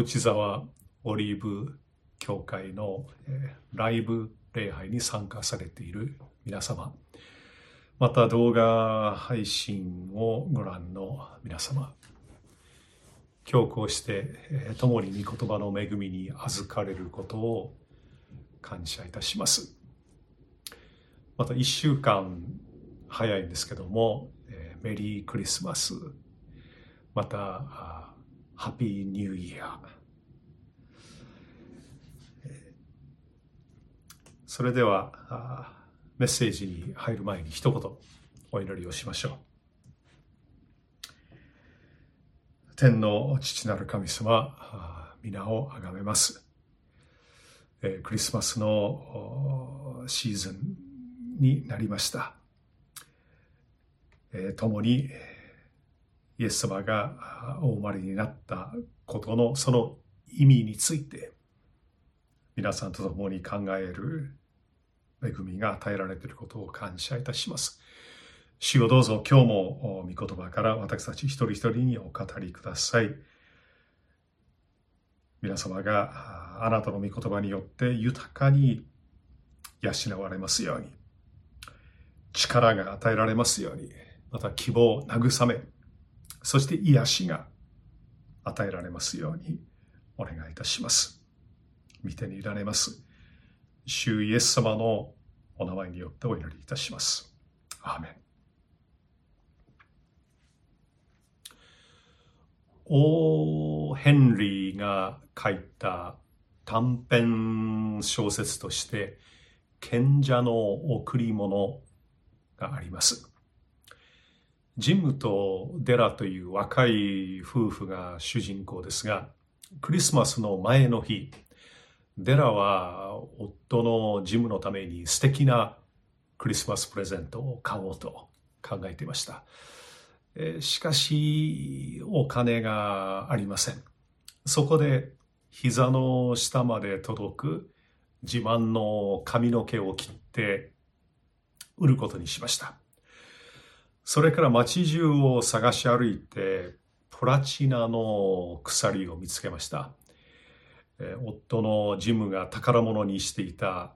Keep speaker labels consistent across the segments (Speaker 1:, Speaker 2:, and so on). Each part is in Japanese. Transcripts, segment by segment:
Speaker 1: 内沢オリーブ教会の、ライブ礼拝に参加されている皆様、また動画配信をご覧の皆様、今日こうして、共に御言葉の恵みに預かれることを感謝いたします。また一週間早いんですけども、メリークリスマス、またハッピーニューイヤー、それではメッセージに入る前に一言お祈りをしましょう。天の父なる神様、皆をあがめます。クリスマスのシーズンになりました。共にイエス様がお生まれになったことのその意味について皆さんと共に考える恵みが与えられていることを感謝いたします。主をどうぞ今日も御言葉から私たち一人一人にお語りください。皆様があなたの御言葉によって豊かに養われますように、力が与えられますように、また希望を、慰め、そして癒しが与えられますようにお願いいたします。見てにいられます。主イエス様のお名前によってお祈りいたします。アーメン。オー・ヘンリーが書いた短編小説として賢者の贈り物があります。ジムとデラという若い夫婦が主人公ですが、クリスマスの前の日、デラは夫のジムのために素敵なクリスマスプレゼントを買おうと考えていました。しかし、お金がありません。そこで膝の下まで届く自慢の髪の毛を切って売ることにしました。それから街中を探し歩いてプラチナの鎖を見つけました。夫のジムが宝物にしていた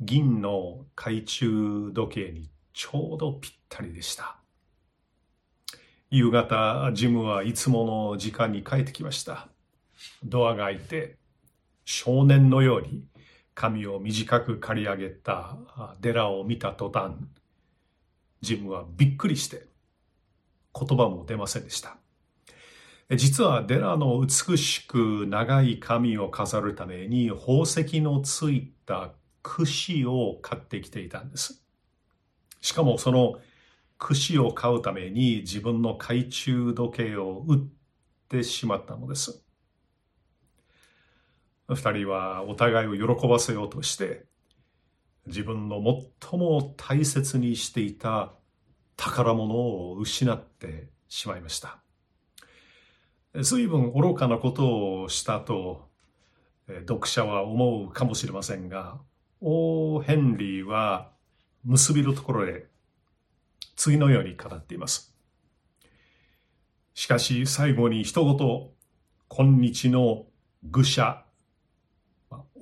Speaker 1: 銀の懐中時計にちょうどぴったりでした。夕方、ジムはいつもの時間に帰ってきました。ドアが開いて、少年のように髪を短く刈り上げたデラを見た途端、ジムはびっくりして言葉も出ませんでした。実はデラの美しく長い髪を飾るために宝石のついた櫛を買ってきていたんです。しかもその櫛を買うために自分の懐中時計を売ってしまったのです。二人はお互いを喜ばせようとして自分の最も大切にしていた宝物を失ってしまいました。随分愚かなことをしたと読者は思うかもしれませんが、オー・ヘンリーは結びのところで次のように語っています。しかし最後に一言、今日の愚者、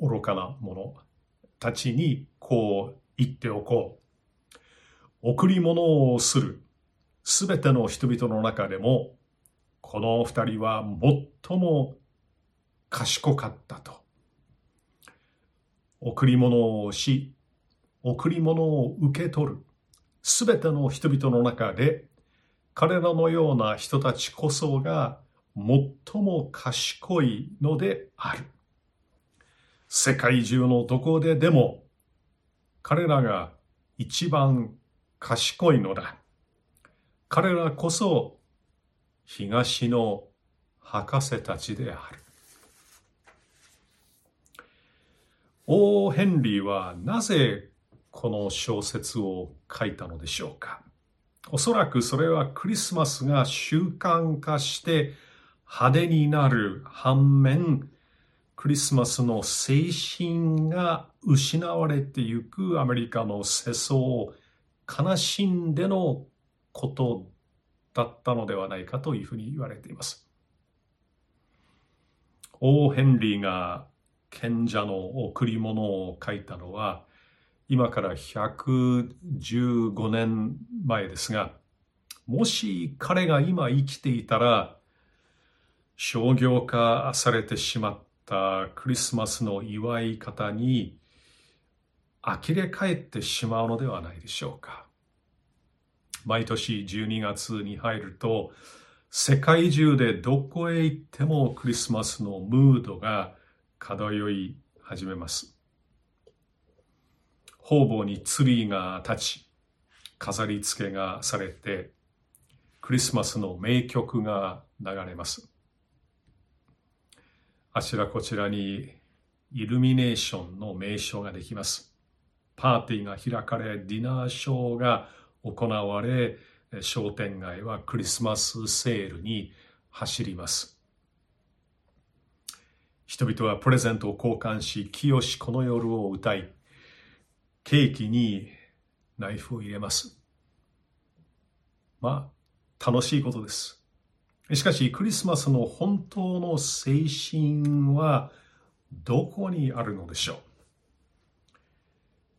Speaker 1: 愚かな者たちにこう言っておこう。贈り物をするすべての人々の中でもこの二人は最も賢かったと。贈り物をし、贈り物を受け取る。すべての人々の中で、彼らのような人たちこそが最も賢いのである。世界中のどこででも、彼らが一番賢いのだ。彼らこそ東の博士たちである。王ヘンリーはなぜこの小説を書いたのでしょうかおそらくそれはクリスマスが習慣化して派手になる反面クリスマスの精神が失われてゆくアメリカの世相を悲しんでのことだったのではないかというふうに言われています。王ヘンリーが賢者の贈り物を書いたのは、今から115年前ですが、もし彼が今生きていたら、商業化されてしまったクリスマスの祝い方に呆れ返ってしまうのではないでしょうか。毎年12月に入ると、世界中でどこへ行ってもクリスマスのムードが漂い始めます。方々にツリーが立ち、飾り付けがされて、クリスマスの名曲が流れます。あちらこちらにイルミネーションの名所ができます。パーティーが開かれ、ディナーショーが行われ、商店街はクリスマスセールに走ります。人々はプレゼントを交換し、清しこの夜を歌い、ケーキにナイフを入れます。まあ、楽しいことです。しかし、クリスマスの本当の精神はどこにあるのでしょう？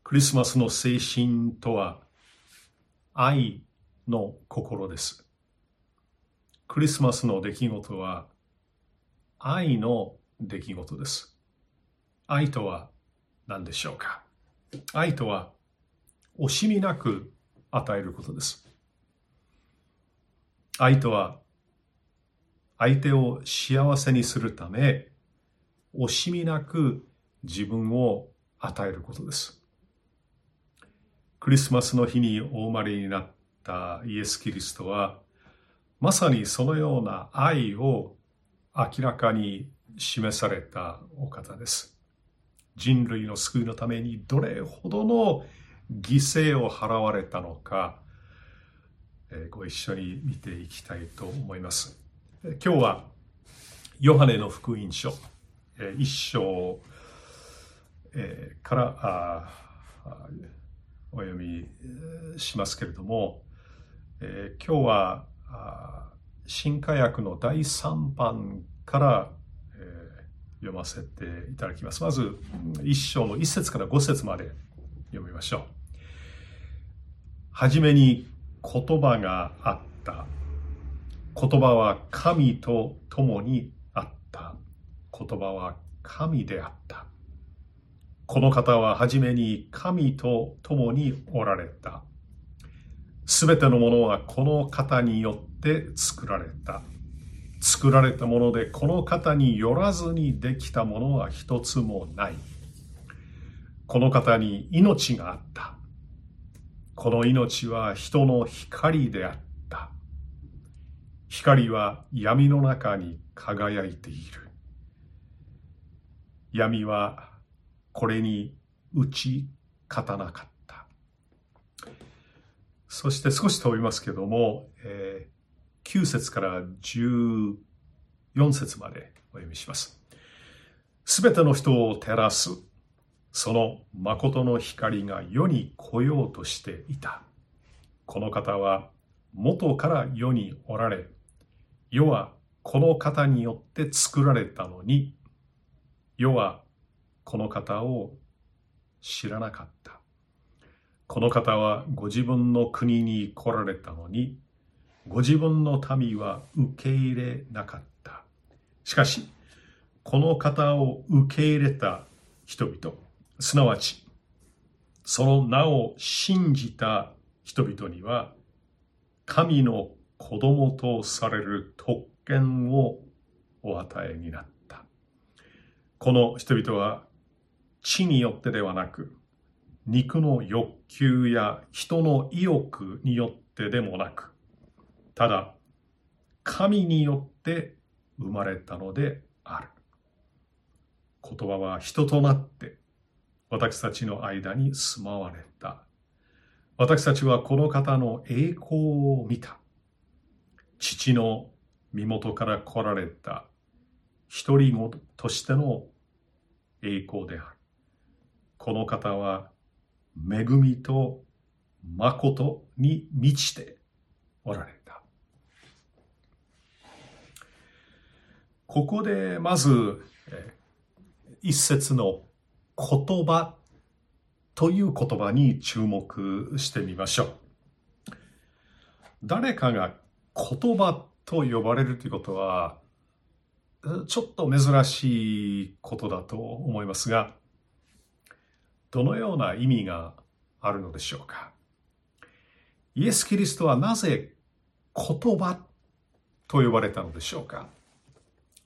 Speaker 1: クリスマスの精神とは愛の心です。クリスマスの出来事は愛の出来事です。愛とは何でしょうか？愛とは惜しみなく与えることです。愛とは相手を幸せにするため惜しみなく自分を与えることです。クリスマスの日にお生まれになったイエス・キリストは、まさにそのような愛を明らかに示されたお方です。人類の救いのためにどれほどの犠牲を払われたのか、ご一緒に見ていきたいと思います。今日はヨハネの福音書一章からお読みしますけれども、えー、今日は新化薬の第3版から、えー、読ませていただきます。まず1章の1節から5節まで読みましょう。はじめに言葉があった。言葉は神と共にあった。言葉は神であった。この方は初めに神と共におられた。すべてのものはこの方によって作られた。作られたものでこの方によらずにできたものは一つもない。この方に命があった。この命は人の光であった。光は闇の中に輝いている。闇はこれに打ち勝たなかった。そして少し飛びますけども、えー、9節から14節までお読みします。すべての人を照らす、その誠の光が世に来ようとしていた。この方は元から世におられ、世はこの方によって作られたのに、世はこの方を知らなかった。この方はご自分の国に来られたのに、ご自分の民は受け入れなかった。しかし、この方を受け入れた人々、すなわち、その名を信じた人々には、神の子供とされる特権をお与えになった。この人々は地によってではなく、肉の欲求や人の意欲によってでもなく、ただ、神によって生まれたのである。言葉は人となって私たちの間に住まわれた。私たちはこの方の栄光を見た。父の身元から来られた一人子としての栄光である。この方は恵みと誠に満ちておられた。ここでまず、一節の言葉という言葉に注目してみましょう。誰かが言葉と呼ばれるということは、ちょっと珍しいことだと思いますが、どのような意味があるのでしょうか？イエス・キリストはなぜ言葉と呼ばれたのでしょうか？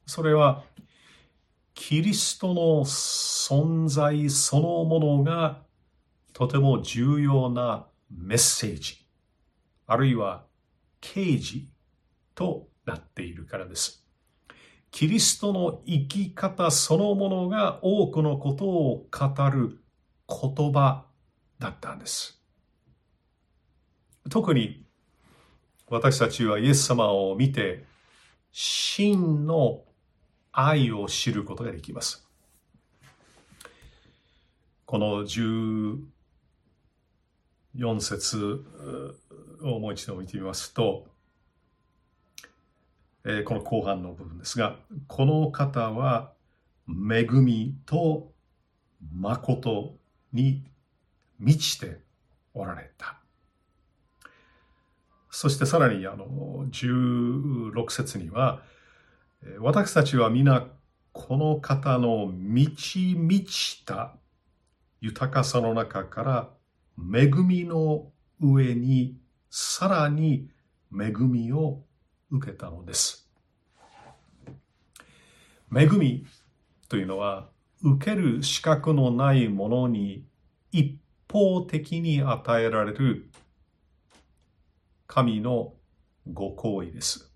Speaker 1: それは、キリストの存在そのものがとても重要なメッセージ、あるいは啓示となっているからです。キリストの生き方そのものが多くのことを語る言葉だったんです。特に私たちはイエス様を見て真の愛を知ることができます。この14節をもう一度見てみますと、え、この後半の部分ですが、この方は恵みと誠に満ちておられた。そしてさらにあの16節には、私たちは皆この方の満ち満ちた豊かさの中から恵みの上にさらに恵みを受けたのです。恵みというのは受ける資格のないものに一方的に与えられる神のご行為です。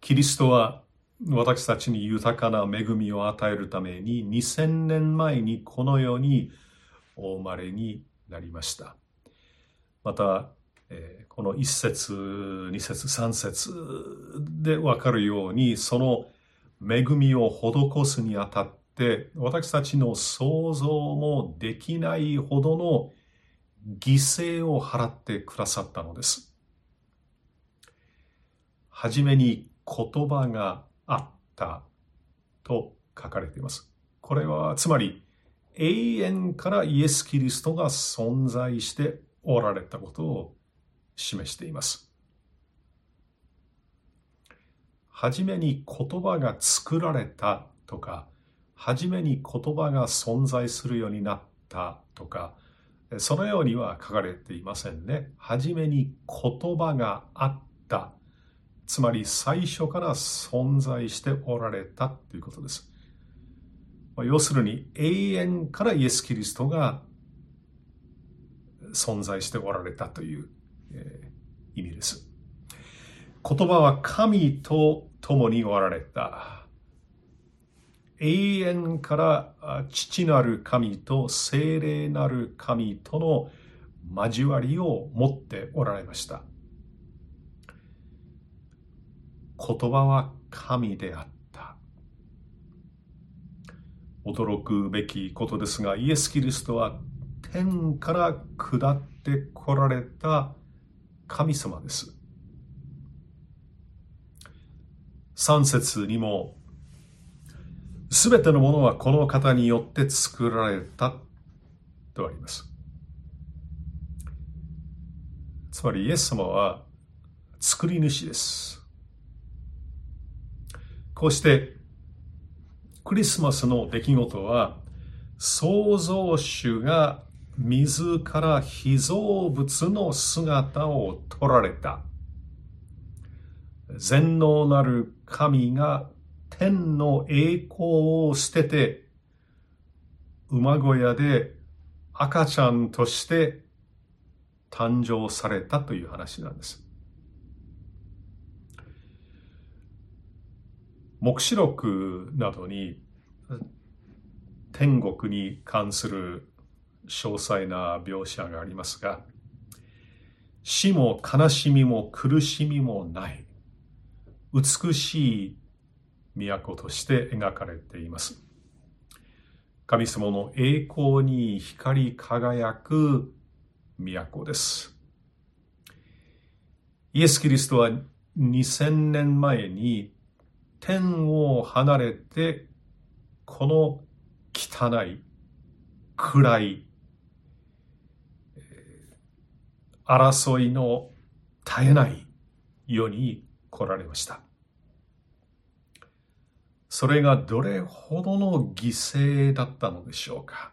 Speaker 1: キリストは私たちに豊かな恵みを与えるために2000年前にこの世にお生まれになりました。また、この1節2節3節でわかるようにその恵みを施すにあたって私たちの想像もできないほどの犠牲を払ってくださったのです。はじめに言葉があったと書かれています。これはつまり永遠からイエス・キリストが存在しておられたことを示しています。はじめに言葉が作られたとか、はじめに言葉が存在するようになったとか、そのようには書かれていませんね。はじめに言葉があった。つまり最初から存在しておられたということです。要するに永遠からイエス・キリストが存在しておられたという、え、意味です。言葉は神と共におられた。永遠から父なる神と精霊なる神との交わりを持っておられました。言葉は神であった。驚くべきことですが、イエス・キリストは天から下って来られた神様です。三節にもすべてのものはこの方によって作られたとあります。つまりイエス様は作り主です。こうしてクリスマスの出来事は創造主が自ら被造物の姿を取られた全能なる神が天の栄光を捨てて、馬小屋で赤ちゃんとして誕生されたという話なんです。黙示録などに天国に関する詳細な描写がありますが、死も悲しみも苦しみもない、美しい都として描かれています。神様の栄光に光り輝く都です。イエス・キリストは2000年前に天を離れてこの汚い暗い争いの絶えない世に来られました。それがどれほどの犠牲だったのでしょうか。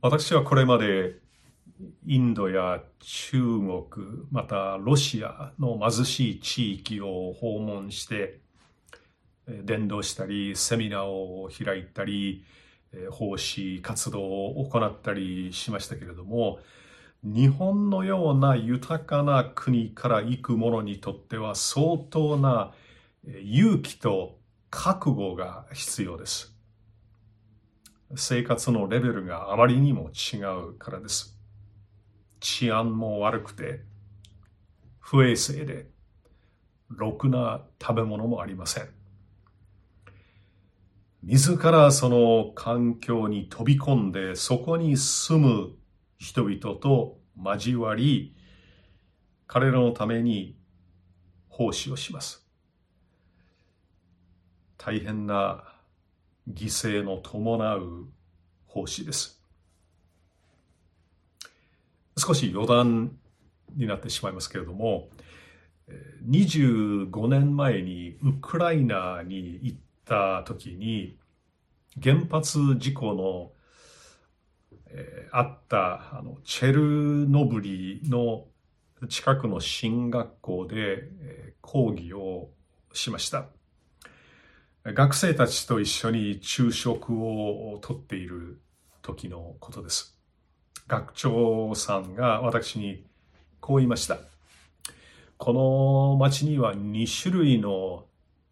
Speaker 1: 私はこれまでインドや中国、またロシアの貧しい地域を訪問して、伝道したり、セミナーを開いたり、奉仕活動を行ったりしましたけれども、日本のような豊かな国から行く者にとっては相当な勇気と覚悟が必要です。生活のレベルがあまりにも違うからです。治安も悪くて、不衛生で、ろくな食べ物もありません。自らその環境に飛び込んで、そこに住む人々と交わり、彼らのために奉仕をします。大変な犠牲の伴う奉仕です。少し余談になってしまいますけれども、25年前にウクライナに行った時に原発事故の、え、あったあのチェルノブリの近くの進学校で、え、講義をしました。学生たちと一緒に昼食をとっている時のことです。学長さんが私にこう言いました。この町には2種類の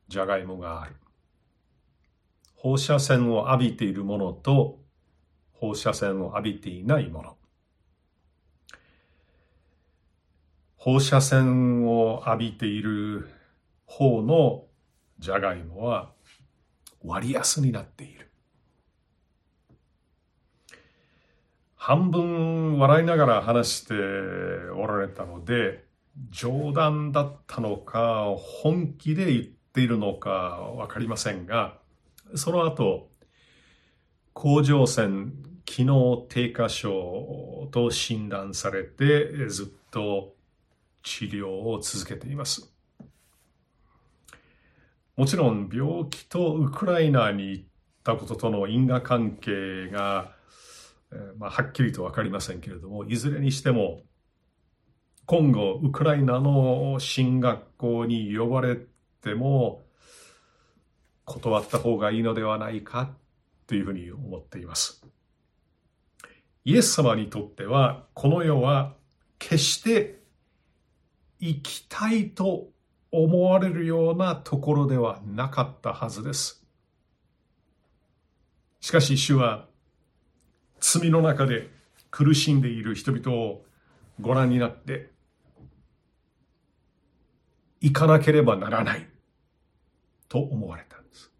Speaker 1: じゃがいもがある。放射線を浴びているものと放射線を浴びていないもの。放射線を浴びている方のじゃがいもは割安になっている。半分笑いながら話しておられたので、冗談だったのか、本気で言っているのかわかりませんが、その後、甲状腺機能低下症と診断されてずっと治療を続けています。もちろん病気とウクライナに行ったこととの因果関係が、まあ、はっきりと分かりませんけれどもいずれにしても今後ウクライナの進学校に呼ばれても断った方がいいのではないかというふうに思っています。イエス様にとってはこの世は決して生きたいと思われるようなところではなかったはずです。しかし主は罪の中で苦しんでいる人々をご覧になって行かなければならないと思われたんです。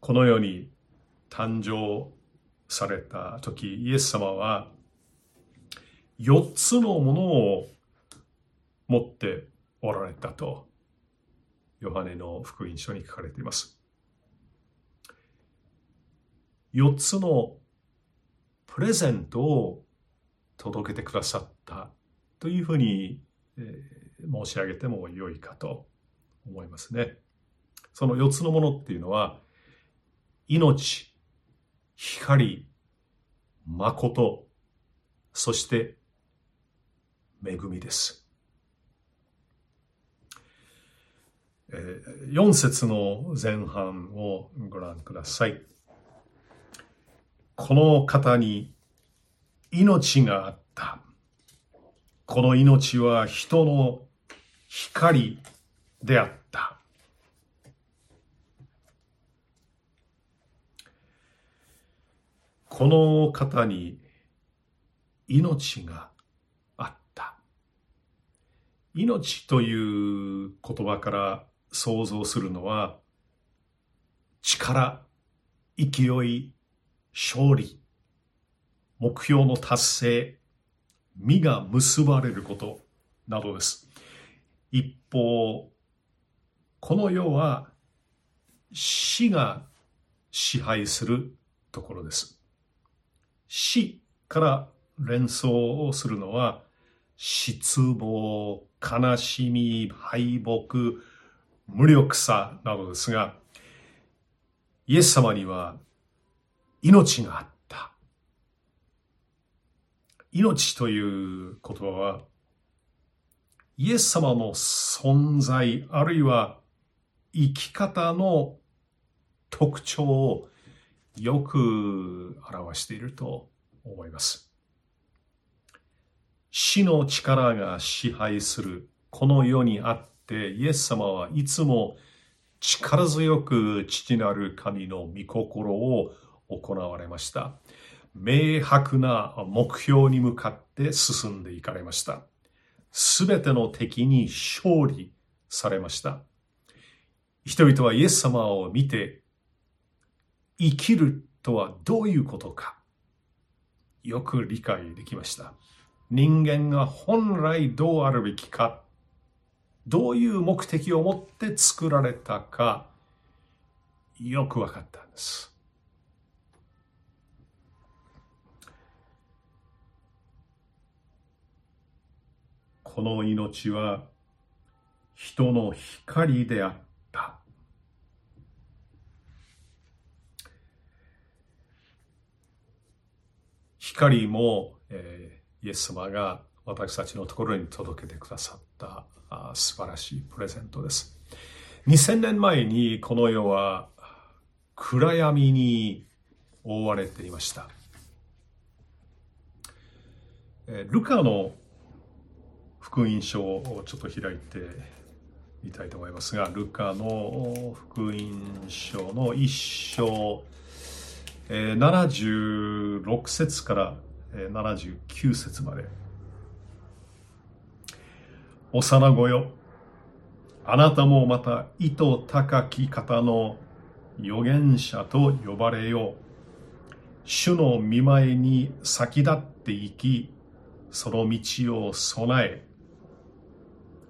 Speaker 1: この世に誕生された時イエス様は4つのものを持っておられたと、ヨハネの福音書に書かれています。4つのプレゼントを届けてくださったというふうに、申し上げても良いかと思いますね。その4つのものっていうのは、命、光、誠、そして恵みです。4節の前半をご覧ください。この方に命があった。この命は人の光であった。この方に命があった。命という言葉から想像するのは力、勢い、勝利、目標の達成、実が結ばれることなどです。一方、この世は死が支配するところです。死から連想をするのは失望、悲しみ、敗北、無力さなどですが、イエス様には命があった。命という言葉は、イエス様の存在、あるいは生き方の特徴をよく表していると思います。死の力が支配するこの世にあってイエス様はいつも力強く父なる神の御心を行われました。明白な目標に向かって進んでいかれました。すべての敵に勝利されました。人々はイエス様を見て生きるとはどういうことかよく理解できました。人間が本来どうあるべきか、どういう目的を持って作られたか、よく分かったんです。この命は人の光であった。光も、えーイエス様が私たちのところに届けてくださったあ素晴らしいプレゼントです。2000年前にこの世は暗闇に覆われていました。ルカの福音書をちょっと開いてみたいと思いますが、ルカの福音書の一章、76節から79節まで。幼子よ、あなたもまた意図高き方の預言者と呼ばれよう。主の見舞いに先立っていき、その道を備え、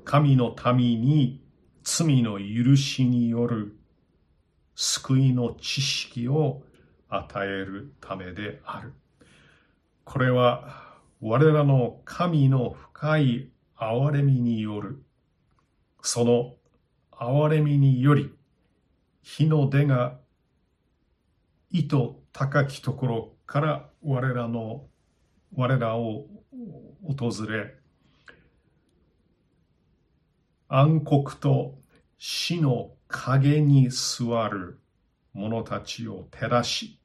Speaker 1: 神の民に罪の許しによる救いの知識を与えるためである。これは我らの神の深い憐れみによる、その憐れみにより、日の出が意図高きところから我らの、我らを訪れ、暗黒と死の影に座る者たちを照らし、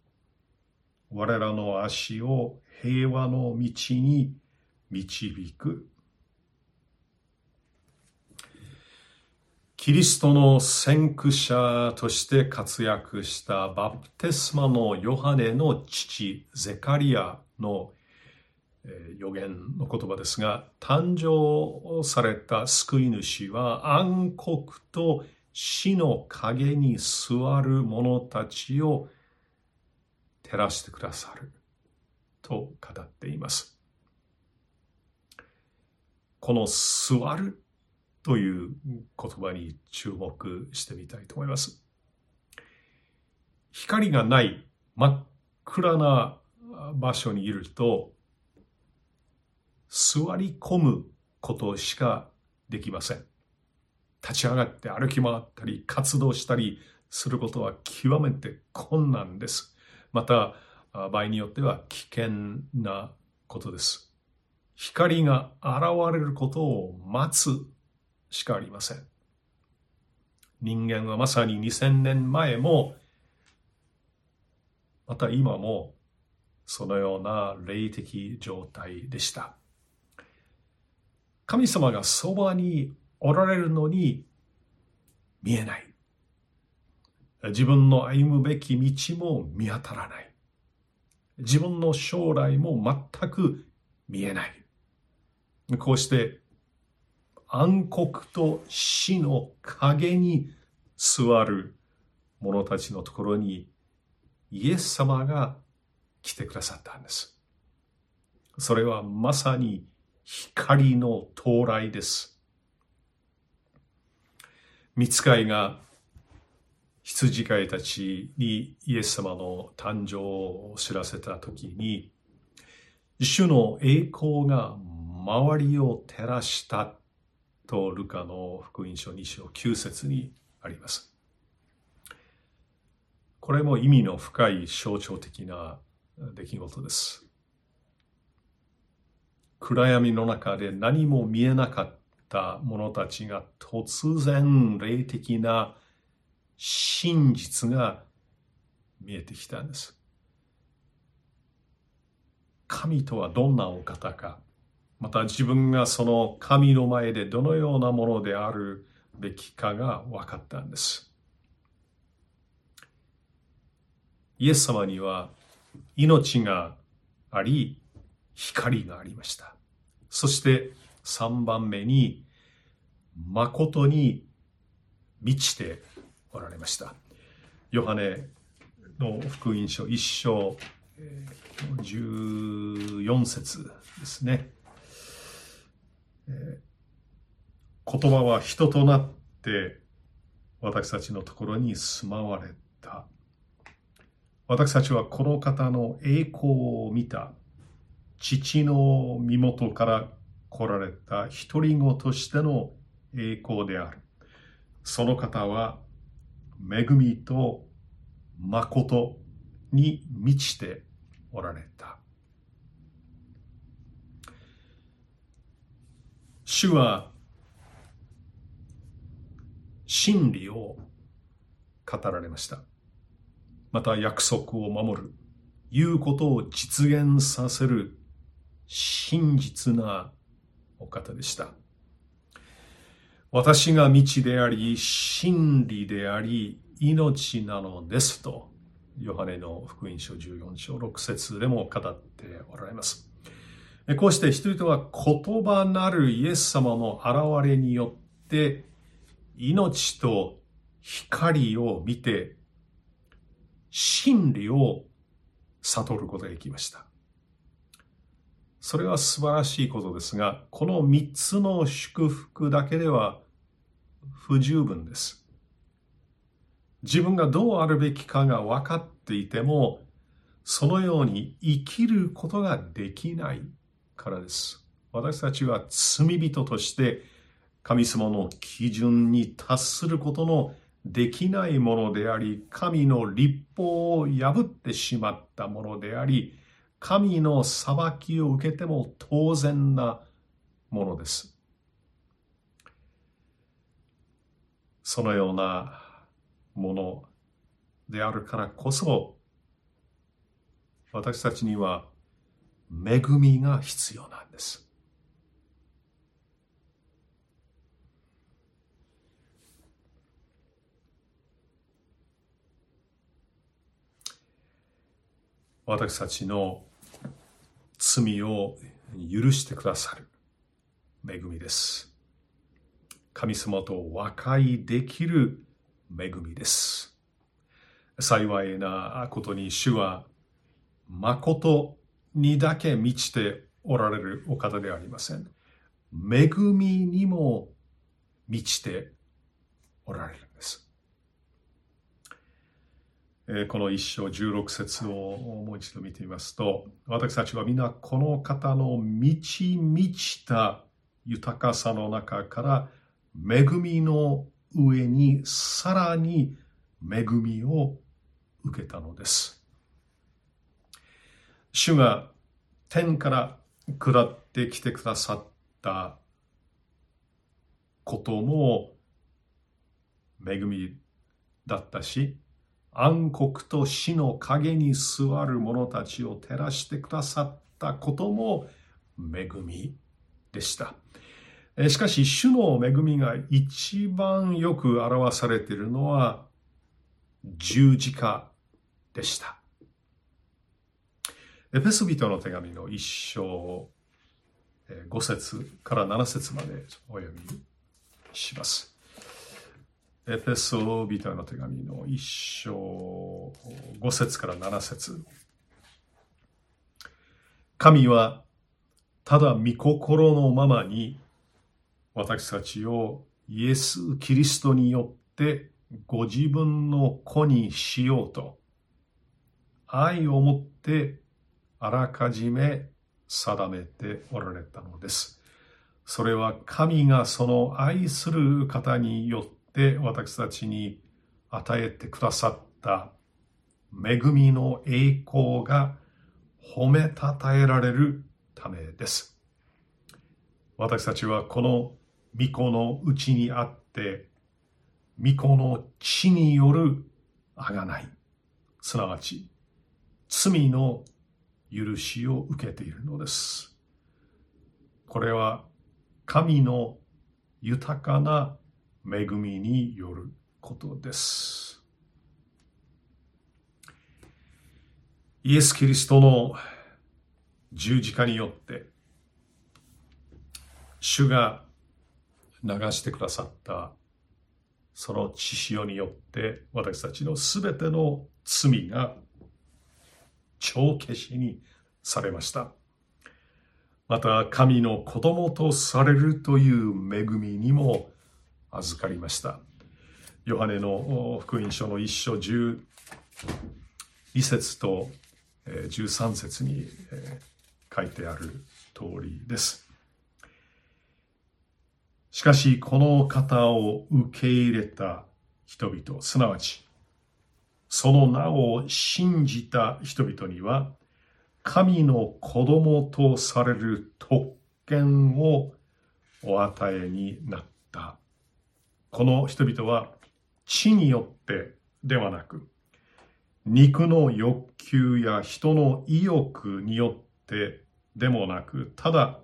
Speaker 1: 我らの足を平和の道に導く。キリストの先駆者として活躍したバプテスマのヨハネの父ゼカリアの予言の言葉ですが誕生された救い主は暗黒と死の影に座る者たちを照らしてくださると語っています。この座るという言葉に注目してみたいと思います。光がない真っ暗な場所にいると座り込むことしかできません。立ち上がって歩き回ったり活動したりすることは極めて困難です。また場合によっては危険なことです。光が現れることを待つしかありません。人間はまさに2000年前も、また今もそのような霊的状態でした。神様がそばにおられるのに見えない。自分の歩むべき道も見当たらない。自分の将来も全く見えない。こうして暗黒と死の影に座る者たちのところにイエス様が来てくださったんです。それはまさに光の到来です。見つかいが羊飼いたちにイエス様の誕生を知らせたときに、主の栄光が周りを照らしたとルカの福音書2章9節にあります。これも意味の深い象徴的な出来事です。暗闇の中で何も見えなかった者たちが突然霊的な真実が見えてきたんです。神とはどんなお方か、また自分がその神の前でどのようなものであるべきかが分かったんです。イエス様には命があり、光がありました。そして3番目に、誠に満ちておられました。ヨハネの福音書1章14節ですね。言葉は人となって私たちのところに住まわれた。私たちはこの方の栄光を見た父の身元から来られた独り子としての栄光である。その方は恵みと誠に満ちておられた。主は真理を語られました。また約束を守る、言うことを実現させる真実なお方でした。私が道であり、真理であり、命なのですと、ヨハネの福音書14章6節でも語っておられます。こうして人々は言葉なるイエス様の現れによって、命と光を見て、真理を悟ることができました。それは素晴らしいことですが、この三つの祝福だけでは不十分です。自分がどうあるべきかが分かっていても、そのように生きることができないからです。私たちは罪人として神様の基準に達することのできないものであり、神の立法を破ってしまったものであり、神の裁きを受けても当然なものです。そのようなものであるからこそ私たちには恵みが必要なんです。私たちの罪を許してくださる恵みです。神様と和解できる恵みです。幸いなことに主は誠にだけ満ちておられるお方ではありません。恵みにも満ちておられるんです。この一章16節をもう一度見てみますと、私たちは皆この方の満ち満ちた豊かさの中から恵みの上にさらに恵みを受けたのです。主が天から下ってきてくださったことも恵みだったし、暗黒と死の影に座る者たちを照らしてくださったことも恵みでした。しかし、主の恵みが一番よく表されているのは十字架でした。エペス人の手紙の一章5節から7節までお読みします。エペソ人の手紙の一章5節から7節神はただ御心のままに私たちをイエス・キリストによってご自分の子にしようと愛を持ってあらかじめ定めておられたのです。それは神がその愛する方によって私たちに与えてくださった恵みの栄光が褒めたたえられるためです。私たちはこの御子のうちにあって、御子の血によるあがない、すなわち罪の許しを受けているのです。これは神の豊かな恵みによることです。イエス・キリストの十字架によって主が流してくださったその血潮によって私たちのすべての罪が帳消しにされました。また神の子供とされるという恵みにも預かりました。ヨハネの福音書の一章12節と13節に書いてある通りです。しかしこの方を受け入れた人々、すなわちその名を信じた人々には神の子供とされる特権をお与えになった。この人々は地によってではなく、肉の欲求や人の意欲によってでもなく、ただ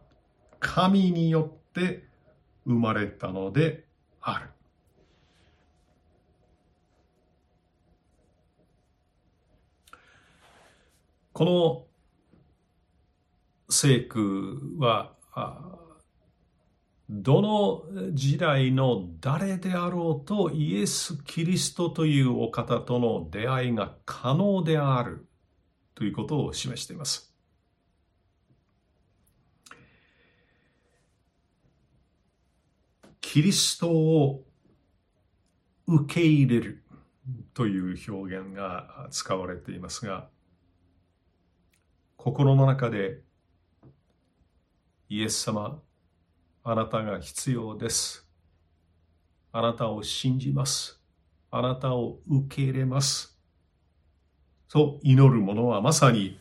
Speaker 1: 神によって生まれたのである。この聖句はどの時代の誰であろうとイエス・キリストというお方との出会いが可能であるということを示しています。キリストを受け入れるという表現が使われていますが心の中でイエス様、あなたが必要です。あなたを信じます。あなたを受け入れます。と祈る者はまさに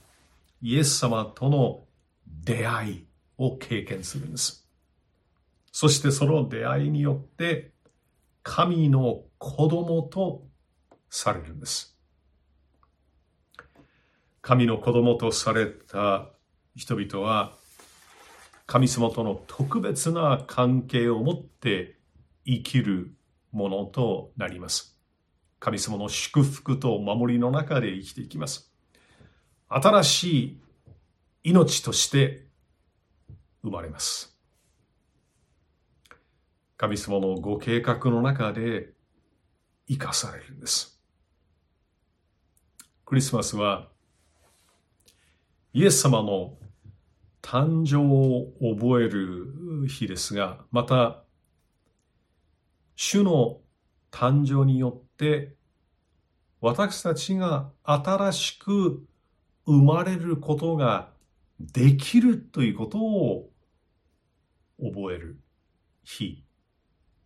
Speaker 1: イエス様との出会いを経験するんです。そしてその出会いによって神の子供とされるんです。神の子供とされた人々は神様との特別な関係を持って生きるものとなります。神様の祝福と守りの中で生きていきます。新しい命として生まれます。神様のご計画の中で生かされるんです。クリスマスはイエス様の誕生を覚える日ですが、また、主の誕生によって、私たちが新しく生まれることができるということを覚える日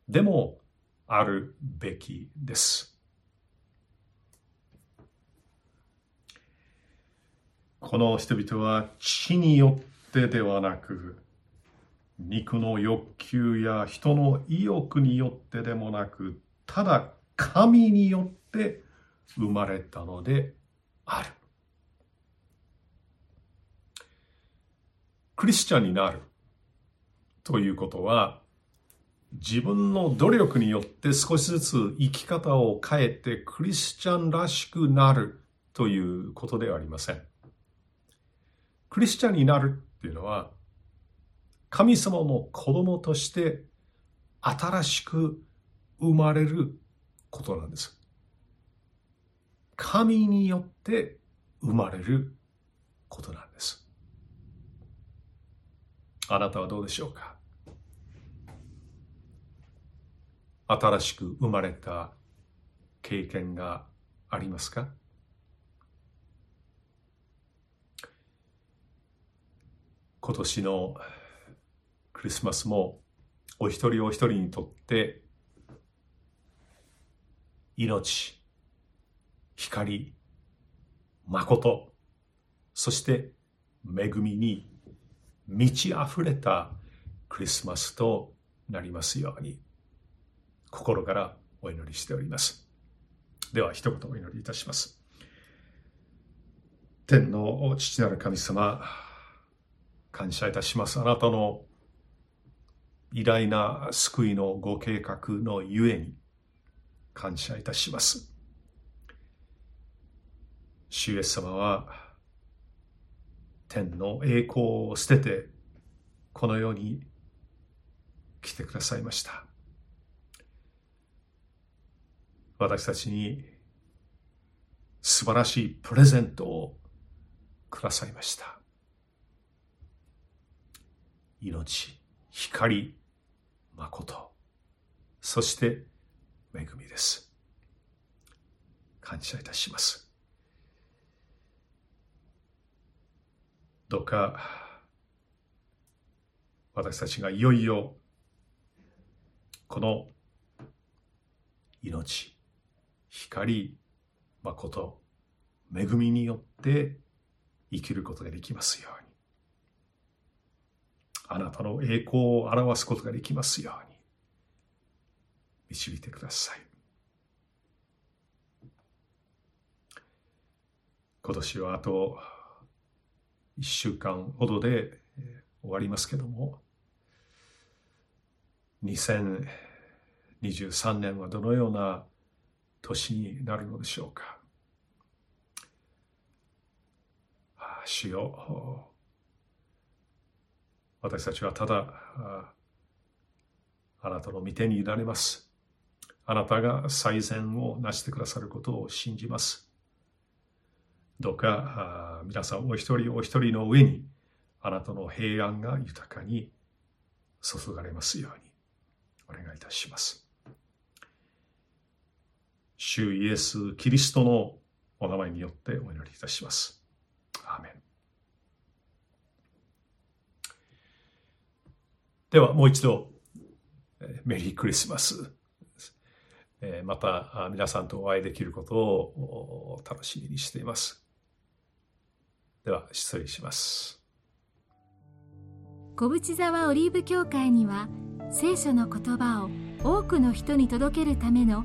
Speaker 1: でもあるべきです。この人々は地によってではなく肉の欲求や人の意欲によってでもなくただ神によって生まれたのである。クリスチャンになるということは自分の努力によって少しずつ生き方を変えてクリスチャンらしくなるということではありません。クリスチャンになるっていうのは、神様の子供として新しく生まれることなんです。神によって生まれることなんです。あなたはどうでしょうか？新しく生まれた経験がありますか？今年のクリスマスもお一人お一人にとって命、光、誠、そして恵みに満ち溢れたクリスマスとなりますように。心からお祈りしております。では一言お祈りいたします。天の父なる神様、感謝いたします。あなたの偉大な救いのご計画のゆえに感謝いたします。主イエス様は天の栄光を捨ててこの世に来てくださいました。私たちに素晴らしいプレゼントをくださいました。命、光、誠、そして恵みです。感謝いたします。どうか私たちがいよいよこの命、光、誠、恵みによって生きることができますように。あなたの栄光を表すことができますように。導いてください。今年はあと1週間ほどで終わりますけども、2023年はどのような年になるのでしょうか。主よ、私たちはただあなたの御手にいられます。あなたが最善を成してくださることを信じます。どうか皆さんお一人お一人の上にあなたの平安が豊かに注がれますようにお願いいたします。主イエス・キリストのお名前によってお祈りいたします。アーメンではもう一度メリークリスマス。また皆さんとお会いできることを楽しみにしています。では失礼します。
Speaker 2: 小淵沢オリーブ教会には聖書の言葉を多くの人に届けるための